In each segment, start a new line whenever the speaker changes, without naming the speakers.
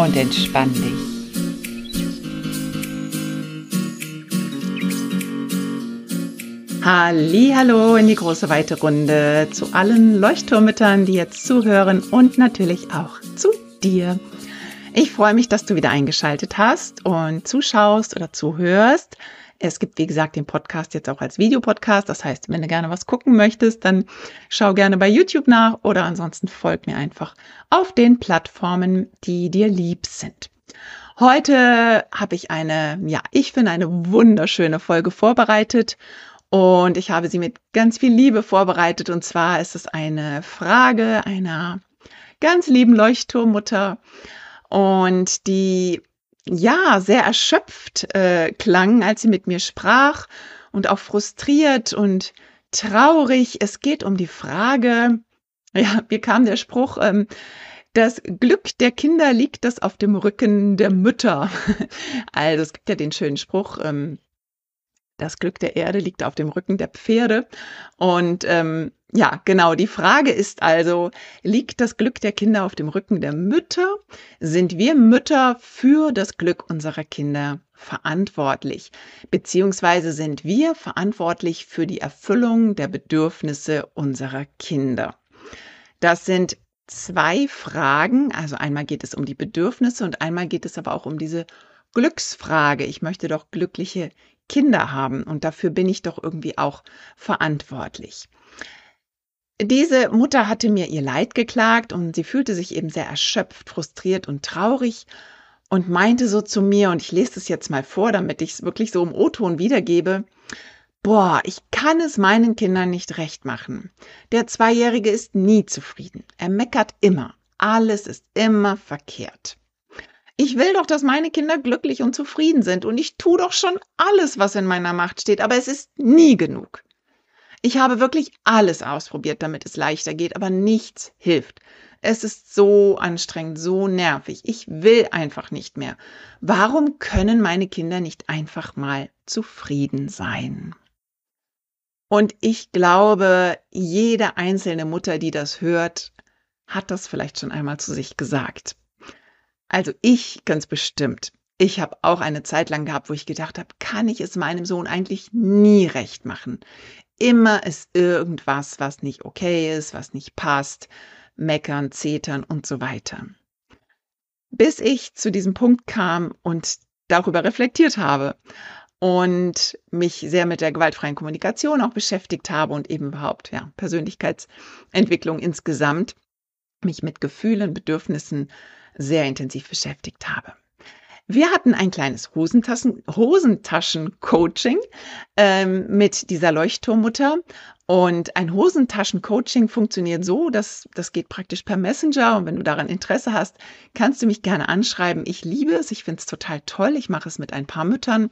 und entspann dich. Hallo in die große weite Runde zu allen Leuchtturmüttern, die jetzt zuhören und natürlich auch zu dir. Ich freue mich, dass du wieder eingeschaltet hast und zuschaust oder zuhörst. Es gibt, wie gesagt, den Podcast jetzt auch als Videopodcast. Das heißt, wenn du gerne was gucken möchtest, dann schau gerne bei YouTube nach oder ansonsten folg mir einfach auf den Plattformen, die dir lieb sind. Heute habe ich eine, ja, ich finde eine wunderschöne Folge vorbereitet und ich habe sie mit ganz viel Liebe vorbereitet. Und zwar ist es eine Frage einer ganz lieben Leuchtturmmutter und die ja, sehr erschöpft äh, klang, als sie mit mir sprach und auch frustriert und traurig. Es geht um die Frage, ja, wie kam der Spruch, ähm, das Glück der Kinder liegt das auf dem Rücken der Mütter. Also es gibt ja den schönen Spruch, ähm, das Glück der Erde liegt auf dem Rücken der Pferde. Und ähm, ja, genau, die Frage ist also, liegt das Glück der Kinder auf dem Rücken der Mütter? Sind wir Mütter für das Glück unserer Kinder verantwortlich? Beziehungsweise sind wir verantwortlich für die Erfüllung der Bedürfnisse unserer Kinder? Das sind zwei Fragen. Also einmal geht es um die Bedürfnisse und einmal geht es aber auch um diese Glücksfrage. Ich möchte doch glückliche Kinder haben und dafür bin ich doch irgendwie auch verantwortlich. Diese Mutter hatte mir ihr Leid geklagt und sie fühlte sich eben sehr erschöpft, frustriert und traurig und meinte so zu mir, und ich lese es jetzt mal vor, damit ich es wirklich so im O-Ton wiedergebe, Boah, ich kann es meinen Kindern nicht recht machen. Der Zweijährige ist nie zufrieden. Er meckert immer. Alles ist immer verkehrt. Ich will doch, dass meine Kinder glücklich und zufrieden sind und ich tue doch schon alles, was in meiner Macht steht, aber es ist nie genug. Ich habe wirklich alles ausprobiert, damit es leichter geht, aber nichts hilft. Es ist so anstrengend, so nervig. Ich will einfach nicht mehr. Warum können meine Kinder nicht einfach mal zufrieden sein? Und ich glaube, jede einzelne Mutter, die das hört, hat das vielleicht schon einmal zu sich gesagt. Also ich ganz bestimmt. Ich habe auch eine Zeit lang gehabt, wo ich gedacht habe, kann ich es meinem Sohn eigentlich nie recht machen? Immer ist irgendwas, was nicht okay ist, was nicht passt, meckern, zetern und so weiter. Bis ich zu diesem Punkt kam und darüber reflektiert habe und mich sehr mit der gewaltfreien Kommunikation auch beschäftigt habe und eben überhaupt ja, Persönlichkeitsentwicklung insgesamt, mich mit Gefühlen, Bedürfnissen sehr intensiv beschäftigt habe. Wir hatten ein kleines Hosentaschen, Hosentaschen-Coaching ähm, mit dieser Leuchtturmmutter. Und ein Hosentaschen-Coaching funktioniert so, dass das geht praktisch per Messenger. Und wenn du daran Interesse hast, kannst du mich gerne anschreiben. Ich liebe es, ich finde es total toll. Ich mache es mit ein paar Müttern.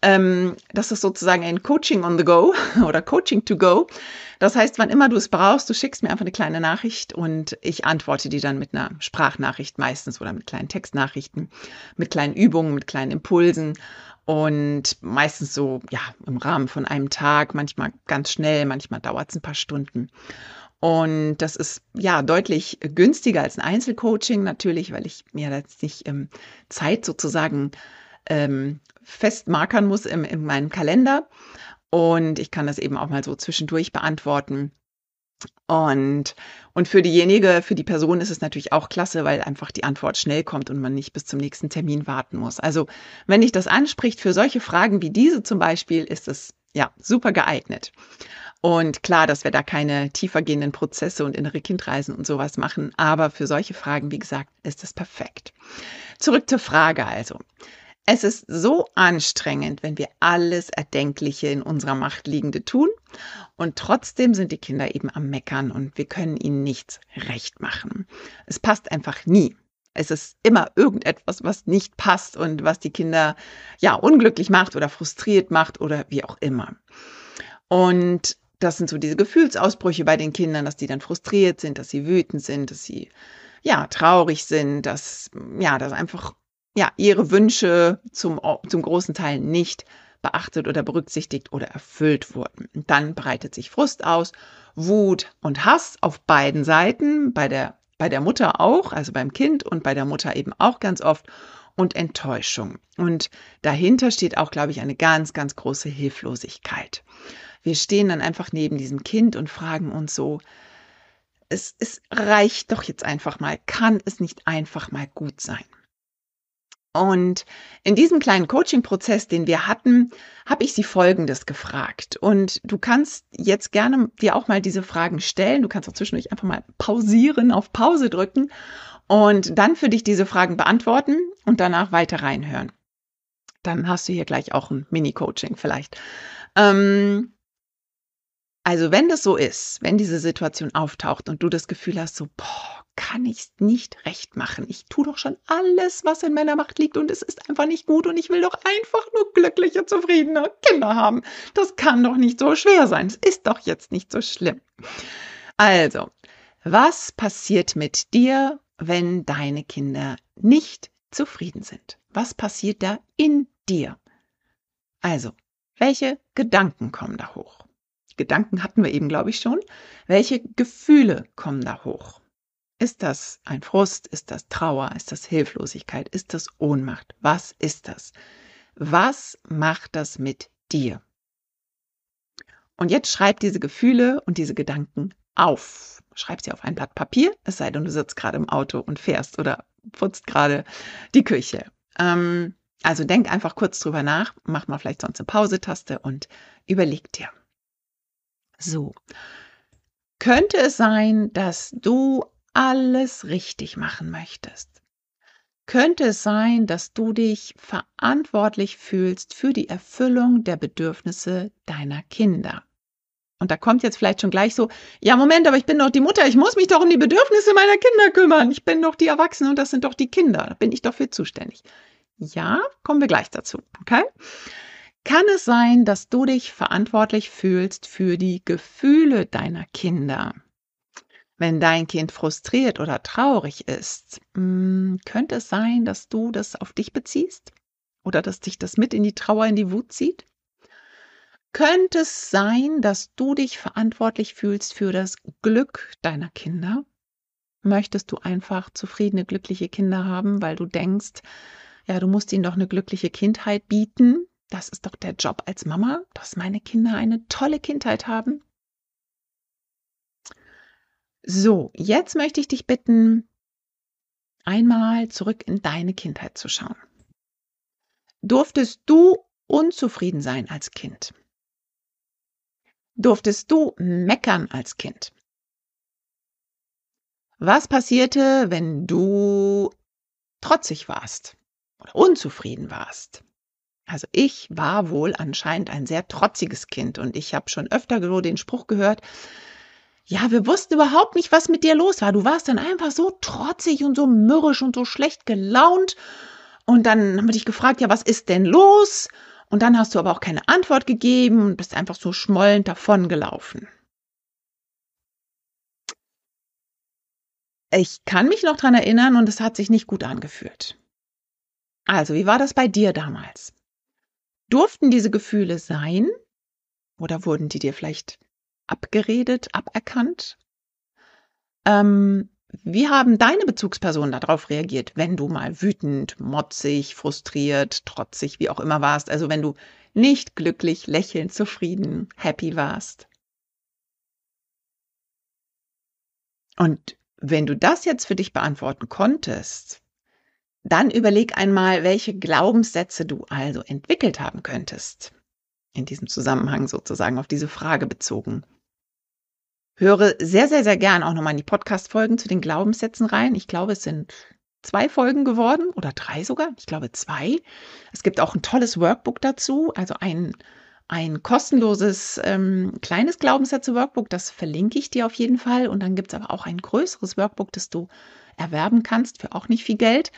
Ähm, das ist sozusagen ein Coaching on the go oder Coaching to go. Das heißt, wann immer du es brauchst, du schickst mir einfach eine kleine Nachricht und ich antworte die dann mit einer Sprachnachricht meistens oder mit kleinen Textnachrichten, mit kleinen Übungen, mit kleinen Impulsen und meistens so, ja, im Rahmen von einem Tag, manchmal ganz schnell, manchmal dauert es ein paar Stunden. Und das ist ja deutlich günstiger als ein Einzelcoaching natürlich, weil ich mir jetzt nicht ähm, Zeit sozusagen ähm, festmarkern muss im, in meinem Kalender. Und ich kann das eben auch mal so zwischendurch beantworten. Und, und für diejenige, für die Person ist es natürlich auch klasse, weil einfach die Antwort schnell kommt und man nicht bis zum nächsten Termin warten muss. Also wenn dich das anspricht für solche Fragen wie diese zum Beispiel, ist es ja super geeignet. Und klar, dass wir da keine tiefergehenden Prozesse und innere Kindreisen und sowas machen, aber für solche Fragen, wie gesagt, ist es perfekt. Zurück zur Frage also. Es ist so anstrengend, wenn wir alles Erdenkliche in unserer Macht Liegende tun und trotzdem sind die Kinder eben am Meckern und wir können ihnen nichts recht machen. Es passt einfach nie. Es ist immer irgendetwas, was nicht passt und was die Kinder ja unglücklich macht oder frustriert macht oder wie auch immer. Und das sind so diese Gefühlsausbrüche bei den Kindern, dass die dann frustriert sind, dass sie wütend sind, dass sie ja traurig sind, dass ja, dass einfach ja, ihre Wünsche zum, zum großen Teil nicht beachtet oder berücksichtigt oder erfüllt wurden. Und dann breitet sich Frust aus, Wut und Hass auf beiden Seiten, bei der, bei der Mutter auch, also beim Kind und bei der Mutter eben auch ganz oft und Enttäuschung. Und dahinter steht auch, glaube ich, eine ganz, ganz große Hilflosigkeit. Wir stehen dann einfach neben diesem Kind und fragen uns so, es, es reicht doch jetzt einfach mal, kann es nicht einfach mal gut sein? Und in diesem kleinen Coaching-Prozess, den wir hatten, habe ich sie Folgendes gefragt. Und du kannst jetzt gerne dir auch mal diese Fragen stellen. Du kannst auch zwischendurch einfach mal pausieren, auf Pause drücken und dann für dich diese Fragen beantworten und danach weiter reinhören. Dann hast du hier gleich auch ein Mini-Coaching vielleicht. Ähm, also wenn das so ist, wenn diese Situation auftaucht und du das Gefühl hast, so, boah, kann ich es nicht recht machen. Ich tue doch schon alles, was in meiner Macht liegt und es ist einfach nicht gut und ich will doch einfach nur glückliche, zufriedene Kinder haben. Das kann doch nicht so schwer sein. Es ist doch jetzt nicht so schlimm. Also, was passiert mit dir, wenn deine Kinder nicht zufrieden sind? Was passiert da in dir? Also, welche Gedanken kommen da hoch? Gedanken hatten wir eben, glaube ich, schon. Welche Gefühle kommen da hoch? Ist das ein Frust? Ist das Trauer? Ist das Hilflosigkeit? Ist das Ohnmacht? Was ist das? Was macht das mit dir? Und jetzt schreib diese Gefühle und diese Gedanken auf. Schreib sie auf ein Blatt Papier, es sei denn, du sitzt gerade im Auto und fährst oder putzt gerade die Küche. Ähm, also denk einfach kurz drüber nach, mach mal vielleicht sonst eine Pause-Taste und überleg dir. So. Könnte es sein, dass du alles richtig machen möchtest? Könnte es sein, dass du dich verantwortlich fühlst für die Erfüllung der Bedürfnisse deiner Kinder? Und da kommt jetzt vielleicht schon gleich so, ja, Moment, aber ich bin doch die Mutter, ich muss mich doch um die Bedürfnisse meiner Kinder kümmern. Ich bin doch die Erwachsene und das sind doch die Kinder. Da bin ich doch für zuständig. Ja, kommen wir gleich dazu, okay? Kann es sein, dass du dich verantwortlich fühlst für die Gefühle deiner Kinder? Wenn dein Kind frustriert oder traurig ist, hm, könnte es sein, dass du das auf dich beziehst? Oder dass dich das mit in die Trauer, in die Wut zieht? Könnte es sein, dass du dich verantwortlich fühlst für das Glück deiner Kinder? Möchtest du einfach zufriedene, glückliche Kinder haben, weil du denkst, ja, du musst ihnen doch eine glückliche Kindheit bieten? Das ist doch der Job als Mama, dass meine Kinder eine tolle Kindheit haben? So, jetzt möchte ich dich bitten, einmal zurück in deine Kindheit zu schauen. Durftest du unzufrieden sein als Kind? Durftest du meckern als Kind? Was passierte, wenn du trotzig warst oder unzufrieden warst? Also ich war wohl anscheinend ein sehr trotziges Kind und ich habe schon öfter so den Spruch gehört, ja, wir wussten überhaupt nicht, was mit dir los war. Du warst dann einfach so trotzig und so mürrisch und so schlecht gelaunt. Und dann haben wir dich gefragt, ja, was ist denn los? Und dann hast du aber auch keine Antwort gegeben und bist einfach so schmollend davongelaufen. Ich kann mich noch dran erinnern und es hat sich nicht gut angefühlt. Also, wie war das bei dir damals? Durften diese Gefühle sein? Oder wurden die dir vielleicht abgeredet, aberkannt? Ähm, wie haben deine Bezugspersonen darauf reagiert, wenn du mal wütend, motzig, frustriert, trotzig, wie auch immer warst? Also wenn du nicht glücklich, lächelnd, zufrieden, happy warst? Und wenn du das jetzt für dich beantworten konntest, dann überleg einmal, welche Glaubenssätze du also entwickelt haben könntest. In diesem Zusammenhang sozusagen auf diese Frage bezogen. Höre sehr, sehr, sehr gern auch nochmal in die Podcast-Folgen zu den Glaubenssätzen rein. Ich glaube, es sind zwei Folgen geworden oder drei sogar. Ich glaube zwei. Es gibt auch ein tolles Workbook dazu, also ein, ein kostenloses ähm, kleines Glaubenssätze-Workbook. Das verlinke ich dir auf jeden Fall. Und dann gibt es aber auch ein größeres Workbook, das du erwerben kannst für auch nicht viel Geld.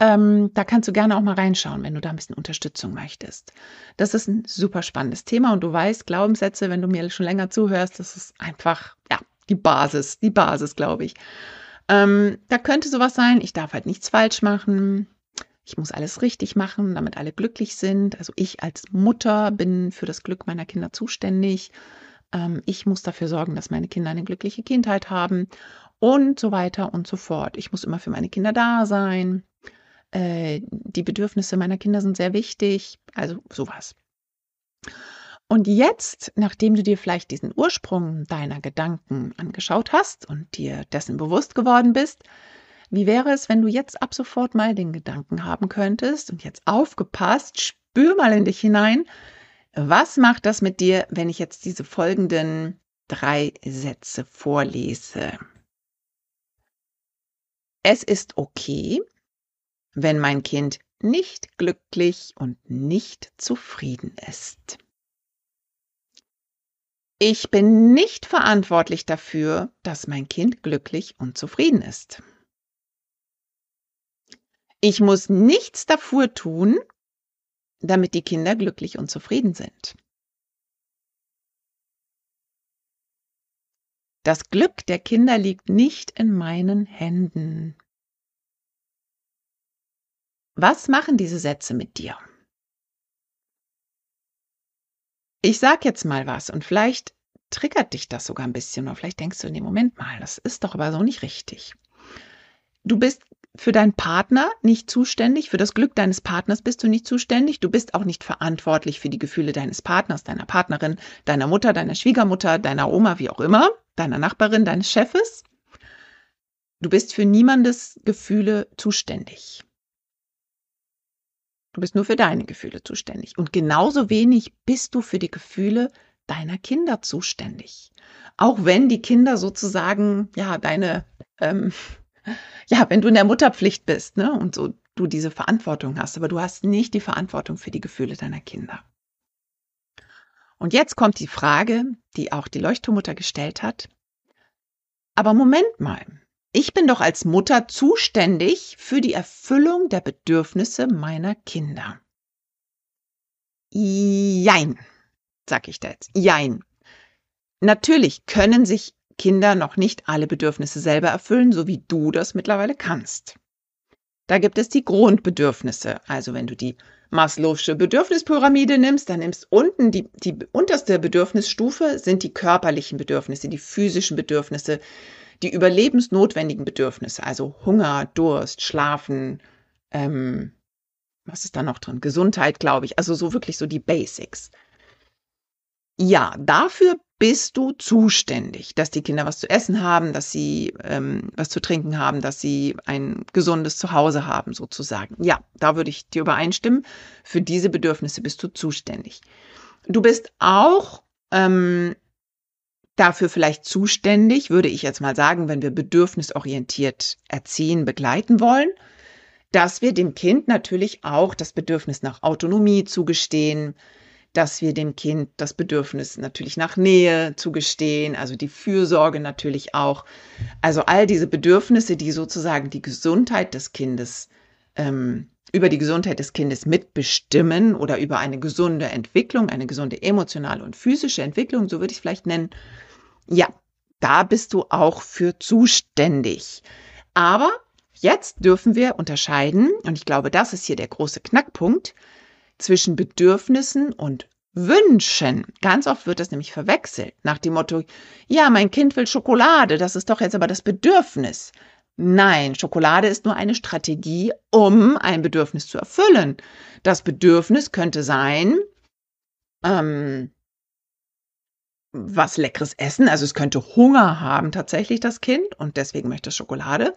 Ähm, da kannst du gerne auch mal reinschauen, wenn du da ein bisschen Unterstützung möchtest. Das ist ein super spannendes Thema und du weißt, Glaubenssätze, wenn du mir schon länger zuhörst, das ist einfach, ja, die Basis, die Basis, glaube ich. Ähm, da könnte sowas sein, ich darf halt nichts falsch machen. Ich muss alles richtig machen, damit alle glücklich sind. Also ich als Mutter bin für das Glück meiner Kinder zuständig. Ähm, ich muss dafür sorgen, dass meine Kinder eine glückliche Kindheit haben und so weiter und so fort. Ich muss immer für meine Kinder da sein. Äh, die Bedürfnisse meiner Kinder sind sehr wichtig. Also sowas. Und jetzt, nachdem du dir vielleicht diesen Ursprung deiner Gedanken angeschaut hast und dir dessen bewusst geworden bist, wie wäre es, wenn du jetzt ab sofort mal den Gedanken haben könntest und jetzt aufgepasst, spür mal in dich hinein, was macht das mit dir, wenn ich jetzt diese folgenden drei Sätze vorlese? Es ist okay, wenn mein Kind nicht glücklich und nicht zufrieden ist. Ich bin nicht verantwortlich dafür, dass mein Kind glücklich und zufrieden ist. Ich muss nichts dafür tun, damit die Kinder glücklich und zufrieden sind. Das Glück der Kinder liegt nicht in meinen Händen. Was machen diese Sätze mit dir? Ich sag jetzt mal was und vielleicht triggert dich das sogar ein bisschen oder vielleicht denkst du in dem Moment mal, das ist doch aber so nicht richtig. Du bist für deinen Partner nicht zuständig, für das Glück deines Partners bist du nicht zuständig, du bist auch nicht verantwortlich für die Gefühle deines Partners, deiner Partnerin, deiner Mutter, deiner Schwiegermutter, deiner Oma, wie auch immer deiner Nachbarin, deines Chefes. Du bist für niemandes Gefühle zuständig. Du bist nur für deine Gefühle zuständig. Und genauso wenig bist du für die Gefühle deiner Kinder zuständig. Auch wenn die Kinder sozusagen, ja, deine, ähm, ja, wenn du in der Mutterpflicht bist, ne, und so du diese Verantwortung hast, aber du hast nicht die Verantwortung für die Gefühle deiner Kinder. Und jetzt kommt die Frage, die auch die Leuchtturmutter gestellt hat. Aber Moment mal, ich bin doch als Mutter zuständig für die Erfüllung der Bedürfnisse meiner Kinder. Jein, sag ich da jetzt. Jein. Natürlich können sich Kinder noch nicht alle Bedürfnisse selber erfüllen, so wie du das mittlerweile kannst. Da gibt es die Grundbedürfnisse. Also wenn du die Maslow'sche Bedürfnispyramide nimmst, dann nimmst unten die, die unterste Bedürfnisstufe sind die körperlichen Bedürfnisse, die physischen Bedürfnisse, die überlebensnotwendigen Bedürfnisse, also Hunger, Durst, Schlafen, ähm, was ist da noch drin? Gesundheit, glaube ich. Also so wirklich so die Basics. Ja, dafür bist du zuständig, dass die Kinder was zu essen haben, dass sie ähm, was zu trinken haben, dass sie ein gesundes Zuhause haben, sozusagen. Ja, da würde ich dir übereinstimmen. Für diese Bedürfnisse bist du zuständig. Du bist auch ähm, dafür vielleicht zuständig, würde ich jetzt mal sagen, wenn wir bedürfnisorientiert erziehen, begleiten wollen, dass wir dem Kind natürlich auch das Bedürfnis nach Autonomie zugestehen, dass wir dem Kind das Bedürfnis natürlich nach Nähe zugestehen, also die Fürsorge natürlich auch. Also all diese Bedürfnisse, die sozusagen die Gesundheit des Kindes ähm, über die Gesundheit des Kindes mitbestimmen oder über eine gesunde Entwicklung, eine gesunde emotionale und physische Entwicklung, so würde ich es vielleicht nennen. Ja, da bist du auch für zuständig. Aber jetzt dürfen wir unterscheiden, und ich glaube, das ist hier der große Knackpunkt, zwischen Bedürfnissen und Wünschen. Ganz oft wird das nämlich verwechselt nach dem Motto, ja, mein Kind will Schokolade, das ist doch jetzt aber das Bedürfnis. Nein, Schokolade ist nur eine Strategie, um ein Bedürfnis zu erfüllen. Das Bedürfnis könnte sein, ähm, was leckeres essen. Also es könnte Hunger haben tatsächlich das Kind und deswegen möchte es Schokolade.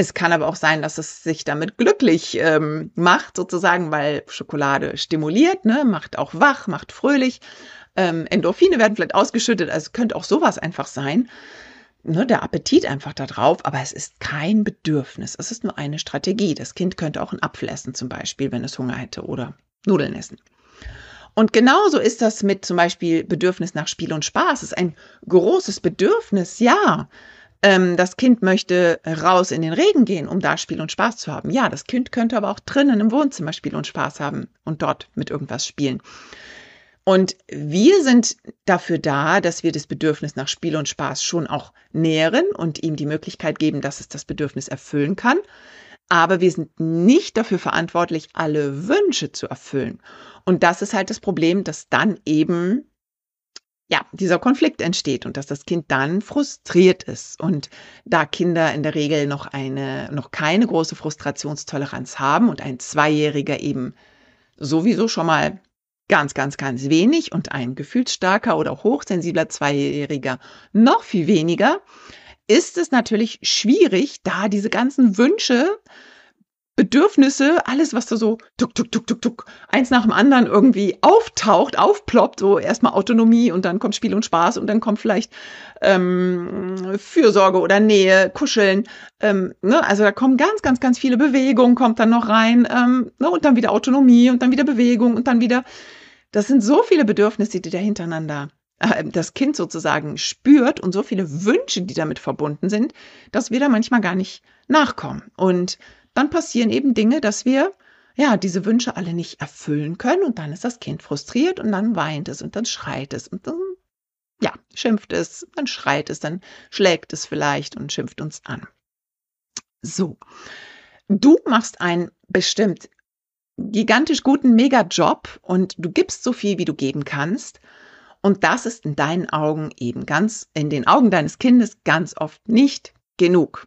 Es kann aber auch sein, dass es sich damit glücklich ähm, macht, sozusagen, weil Schokolade stimuliert, ne, macht auch wach, macht fröhlich. Ähm, Endorphine werden vielleicht ausgeschüttet, also könnte auch sowas einfach sein. ne, der Appetit einfach da drauf, aber es ist kein Bedürfnis. Es ist nur eine Strategie. Das Kind könnte auch einen Apfel essen zum Beispiel, wenn es Hunger hätte oder Nudeln essen. Und genauso ist das mit zum Beispiel Bedürfnis nach Spiel und Spaß. Es ist ein großes Bedürfnis, ja. Ähm, das Kind möchte raus in den Regen gehen, um da Spiel und Spaß zu haben. Ja, das Kind könnte aber auch drinnen im Wohnzimmer Spiel und Spaß haben und dort mit irgendwas spielen. Und wir sind dafür da, dass wir das Bedürfnis nach Spiel und Spaß schon auch nähren und ihm die Möglichkeit geben, dass es das Bedürfnis erfüllen kann. Aber wir sind nicht dafür verantwortlich, alle Wünsche zu erfüllen. Und das ist halt das Problem, dass dann eben ja, dieser Konflikt entsteht und dass das Kind dann frustriert ist. Und da Kinder in der Regel noch eine, noch keine große Frustrationstoleranz haben und ein Zweijähriger eben sowieso schon mal ganz, ganz, ganz wenig und ein gefühlsstarker oder hochsensibler Zweijähriger noch viel weniger, ist es natürlich schwierig, da diese ganzen Wünsche Bedürfnisse, alles, was da so tuk, tuk, tuk, tuk, tuk, eins nach dem anderen irgendwie auftaucht, aufploppt, so erstmal Autonomie und dann kommt Spiel und Spaß und dann kommt vielleicht ähm, Fürsorge oder Nähe, Kuscheln. Ähm, ne? Also da kommen ganz, ganz, ganz viele Bewegungen, kommt dann noch rein ähm, ne? und dann wieder Autonomie und dann wieder Bewegung und dann wieder. Das sind so viele Bedürfnisse, die da hintereinander äh, das Kind sozusagen spürt und so viele Wünsche, die damit verbunden sind, dass wir da manchmal gar nicht nachkommen. Und dann passieren eben Dinge, dass wir ja diese Wünsche alle nicht erfüllen können und dann ist das Kind frustriert und dann weint es und dann schreit es und dann ja, schimpft es, dann schreit es, dann schlägt es vielleicht und schimpft uns an. So. Du machst einen bestimmt gigantisch guten Mega-Job und du gibst so viel, wie du geben kannst. Und das ist in deinen Augen eben ganz, in den Augen deines Kindes ganz oft nicht genug.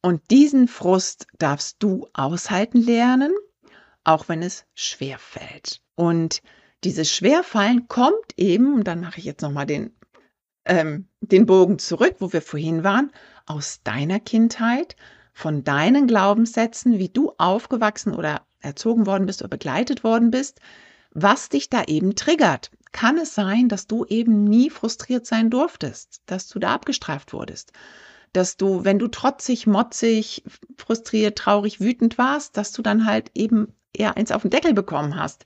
Und diesen Frust darfst du aushalten lernen, auch wenn es schwer fällt. Und dieses Schwerfallen kommt eben, und dann mache ich jetzt nochmal den, ähm, den Bogen zurück, wo wir vorhin waren, aus deiner Kindheit, von deinen Glaubenssätzen, wie du aufgewachsen oder erzogen worden bist oder begleitet worden bist, was dich da eben triggert. Kann es sein, dass du eben nie frustriert sein durftest, dass du da abgestraft wurdest? Dass du, wenn du trotzig, motzig, frustriert, traurig, wütend warst, dass du dann halt eben eher eins auf den Deckel bekommen hast,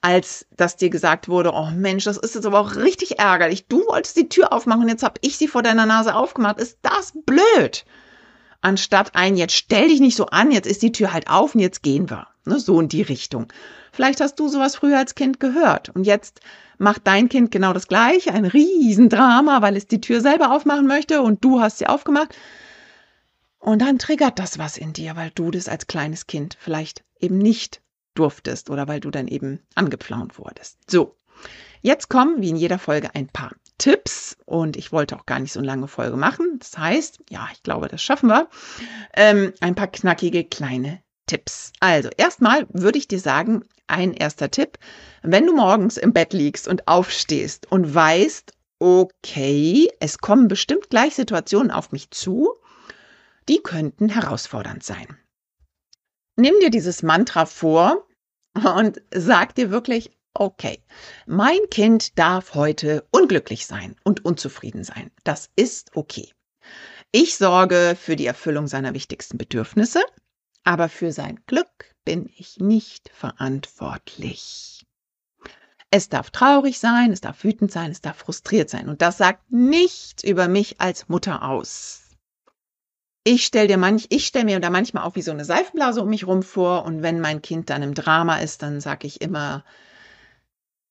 als dass dir gesagt wurde, oh Mensch, das ist jetzt aber auch richtig ärgerlich. Du wolltest die Tür aufmachen und jetzt habe ich sie vor deiner Nase aufgemacht. Ist das blöd? Anstatt ein, jetzt stell dich nicht so an, jetzt ist die Tür halt auf und jetzt gehen wir. Ne, so in die Richtung. Vielleicht hast du sowas früher als Kind gehört und jetzt macht dein Kind genau das Gleiche, ein Riesendrama, weil es die Tür selber aufmachen möchte und du hast sie aufgemacht. Und dann triggert das was in dir, weil du das als kleines Kind vielleicht eben nicht durftest oder weil du dann eben angepflaunt wurdest. So, jetzt kommen wie in jeder Folge ein paar Tipps und ich wollte auch gar nicht so eine lange Folge machen. Das heißt, ja, ich glaube, das schaffen wir. Ähm, ein paar knackige kleine Tipps. Also erstmal würde ich dir sagen, ein erster Tipp, wenn du morgens im Bett liegst und aufstehst und weißt, okay, es kommen bestimmt gleich Situationen auf mich zu, die könnten herausfordernd sein. Nimm dir dieses Mantra vor und sag dir wirklich, okay, mein Kind darf heute unglücklich sein und unzufrieden sein. Das ist okay. Ich sorge für die Erfüllung seiner wichtigsten Bedürfnisse aber für sein Glück bin ich nicht verantwortlich. Es darf traurig sein, es darf wütend sein, es darf frustriert sein. Und das sagt nichts über mich als Mutter aus. Ich stelle dir manch, ich stelle mir da manchmal auch wie so eine Seifenblase um mich rum vor. Und wenn mein Kind dann im Drama ist, dann sage ich immer,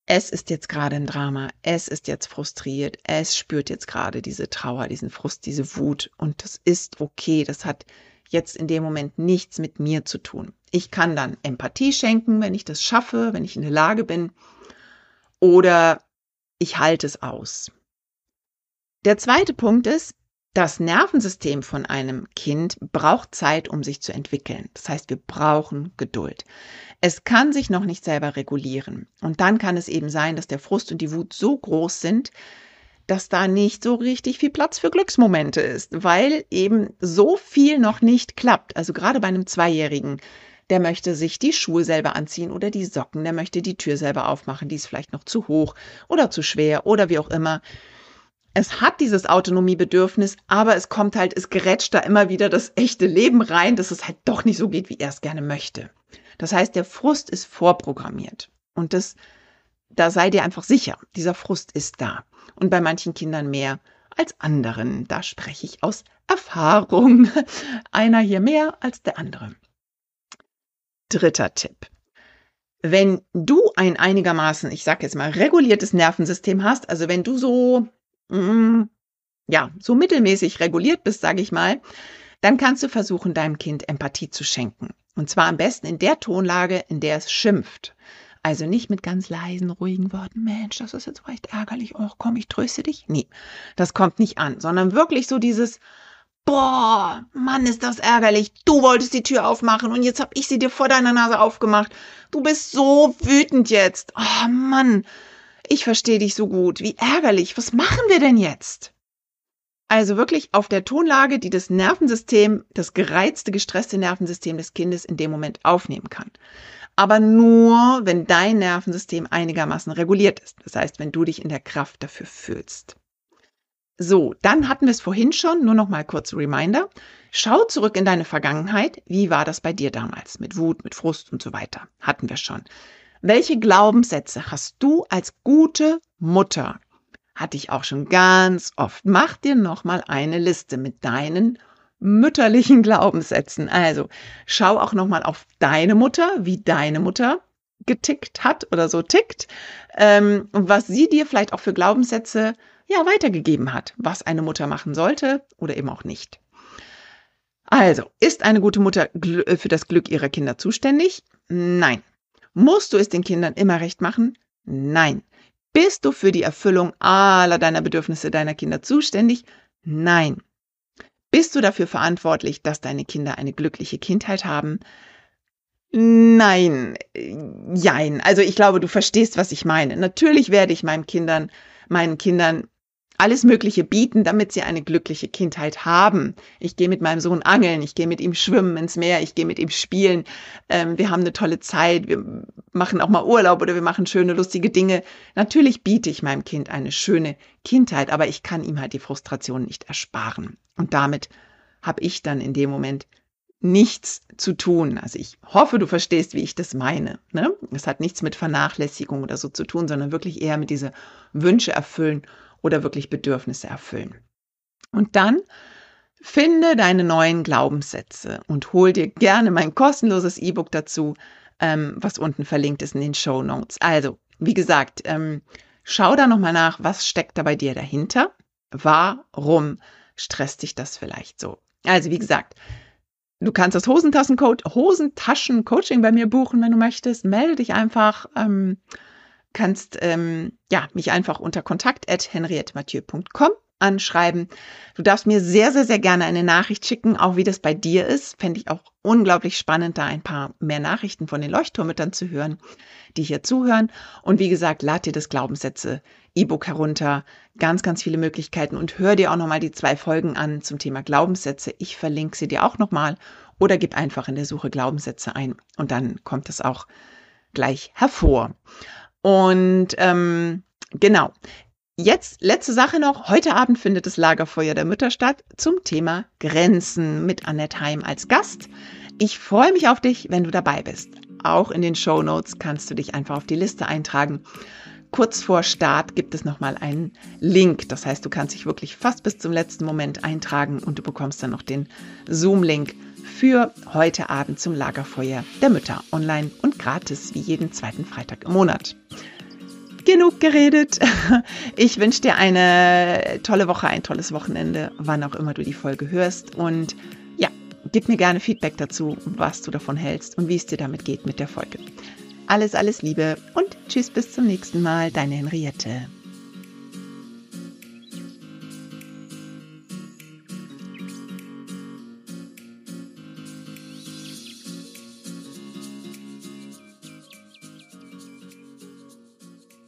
es ist jetzt gerade ein Drama, es ist jetzt frustriert, es spürt jetzt gerade diese Trauer, diesen Frust, diese Wut. Und das ist okay. Das hat jetzt in dem Moment nichts mit mir zu tun. Ich kann dann Empathie schenken, wenn ich das schaffe, wenn ich in der Lage bin, oder ich halte es aus. Der zweite Punkt ist, das Nervensystem von einem Kind braucht Zeit, um sich zu entwickeln. Das heißt, wir brauchen Geduld. Es kann sich noch nicht selber regulieren. Und dann kann es eben sein, dass der Frust und die Wut so groß sind, dass da nicht so richtig viel Platz für Glücksmomente ist, weil eben so viel noch nicht klappt. Also gerade bei einem Zweijährigen, der möchte sich die Schuhe selber anziehen oder die Socken, der möchte die Tür selber aufmachen, die ist vielleicht noch zu hoch oder zu schwer oder wie auch immer. es hat dieses Autonomiebedürfnis, aber es kommt halt, es gerätscht da immer wieder das echte Leben rein, dass es halt doch nicht so geht, wie er es gerne möchte. Das heißt, der Frust ist vorprogrammiert. Und das, da sei dir einfach sicher, dieser Frust ist da. Und bei manchen Kindern mehr als anderen. Da spreche ich aus Erfahrung. Einer hier mehr als der andere. Dritter Tipp. Wenn du ein einigermaßen, ich sage jetzt mal, reguliertes Nervensystem hast, also wenn du so mm, ja, so mittelmäßig reguliert bist, sage ich mal, dann kannst du versuchen, deinem Kind Empathie zu schenken. Und zwar am besten in der Tonlage, in der es schimpft. Also nicht mit ganz leisen, ruhigen Worten, Mensch, das ist jetzt recht ärgerlich, oh komm, ich tröste dich. Nee, das kommt nicht an, sondern wirklich so dieses, boah, Mann, ist das ärgerlich. Du wolltest die Tür aufmachen und jetzt hab ich sie dir vor deiner Nase aufgemacht. Du bist so wütend jetzt. Oh Mann, ich verstehe dich so gut. Wie ärgerlich. Was machen wir denn jetzt? Also wirklich auf der Tonlage, die das Nervensystem, das gereizte, gestresste Nervensystem des Kindes in dem Moment aufnehmen kann. Aber nur, wenn dein Nervensystem einigermaßen reguliert ist. Das heißt, wenn du dich in der Kraft dafür fühlst. So, dann hatten wir es vorhin schon, nur noch mal kurz Reminder. Schau zurück in deine Vergangenheit. Wie war das bei dir damals? Mit Wut, mit Frust und so weiter. Hatten wir schon. Welche Glaubenssätze hast du als gute Mutter? Hatte ich auch schon ganz oft. Mach dir nochmal eine Liste mit deinen mütterlichen Glaubenssätzen. Also schau auch nochmal auf deine Mutter, wie deine Mutter getickt hat oder so tickt ähm, und was sie dir vielleicht auch für Glaubenssätze ja weitergegeben hat, was eine Mutter machen sollte oder eben auch nicht. Also, ist eine gute Mutter für das Glück ihrer Kinder zuständig? Nein. Musst du es den Kindern immer recht machen? Nein. Bist du für die Erfüllung aller deiner Bedürfnisse deiner Kinder zuständig? Nein. Bist du dafür verantwortlich, dass deine Kinder eine glückliche Kindheit haben? Nein, jein. Also ich glaube, du verstehst, was ich meine. Natürlich werde ich meinen Kindern, meinen Kindern alles Mögliche bieten, damit sie eine glückliche Kindheit haben. Ich gehe mit meinem Sohn angeln, ich gehe mit ihm schwimmen ins Meer, ich gehe mit ihm spielen. Ähm, wir haben eine tolle Zeit, wir machen auch mal Urlaub oder wir machen schöne, lustige Dinge. Natürlich biete ich meinem Kind eine schöne Kindheit, aber ich kann ihm halt die Frustration nicht ersparen. Und damit habe ich dann in dem Moment nichts zu tun. Also ich hoffe, du verstehst, wie ich das meine. Ne? Es hat nichts mit Vernachlässigung oder so zu tun, sondern wirklich eher mit diese Wünsche erfüllen oder wirklich Bedürfnisse erfüllen. Und dann finde deine neuen Glaubenssätze und hol dir gerne mein kostenloses E-Book dazu, ähm, was unten verlinkt ist in den Show Notes. Also, wie gesagt, ähm, schau da nochmal nach, was steckt da bei dir dahinter? Warum stresst dich das vielleicht so? Also, wie gesagt, Du kannst das Hosentaschen-Coaching bei mir buchen, wenn du möchtest. Melde dich einfach. Ähm, kannst ähm, ja, mich einfach unter kontakt.henriettemathieu.com anschreiben. Du darfst mir sehr, sehr, sehr gerne eine Nachricht schicken, auch wie das bei dir ist. Fände ich auch unglaublich spannend, da ein paar mehr Nachrichten von den Leuchtturmüttern zu hören, die hier zuhören. Und wie gesagt, lad dir das Glaubenssätze E-Book herunter. Ganz, ganz viele Möglichkeiten und hör dir auch nochmal die zwei Folgen an zum Thema Glaubenssätze. Ich verlinke sie dir auch nochmal oder gib einfach in der Suche Glaubenssätze ein und dann kommt es auch gleich hervor. Und ähm, genau. Jetzt letzte Sache noch. Heute Abend findet das Lagerfeuer der Mütter statt zum Thema Grenzen mit Annette Heim als Gast. Ich freue mich auf dich, wenn du dabei bist. Auch in den Show Notes kannst du dich einfach auf die Liste eintragen. Kurz vor Start gibt es nochmal einen Link. Das heißt, du kannst dich wirklich fast bis zum letzten Moment eintragen und du bekommst dann noch den Zoom-Link für heute Abend zum Lagerfeuer der Mütter online und gratis wie jeden zweiten Freitag im Monat. Genug geredet. Ich wünsche dir eine tolle Woche, ein tolles Wochenende, wann auch immer du die Folge hörst. Und ja, gib mir gerne Feedback dazu, was du davon hältst und wie es dir damit geht mit der Folge. Alles, alles Liebe und tschüss bis zum nächsten Mal, deine Henriette.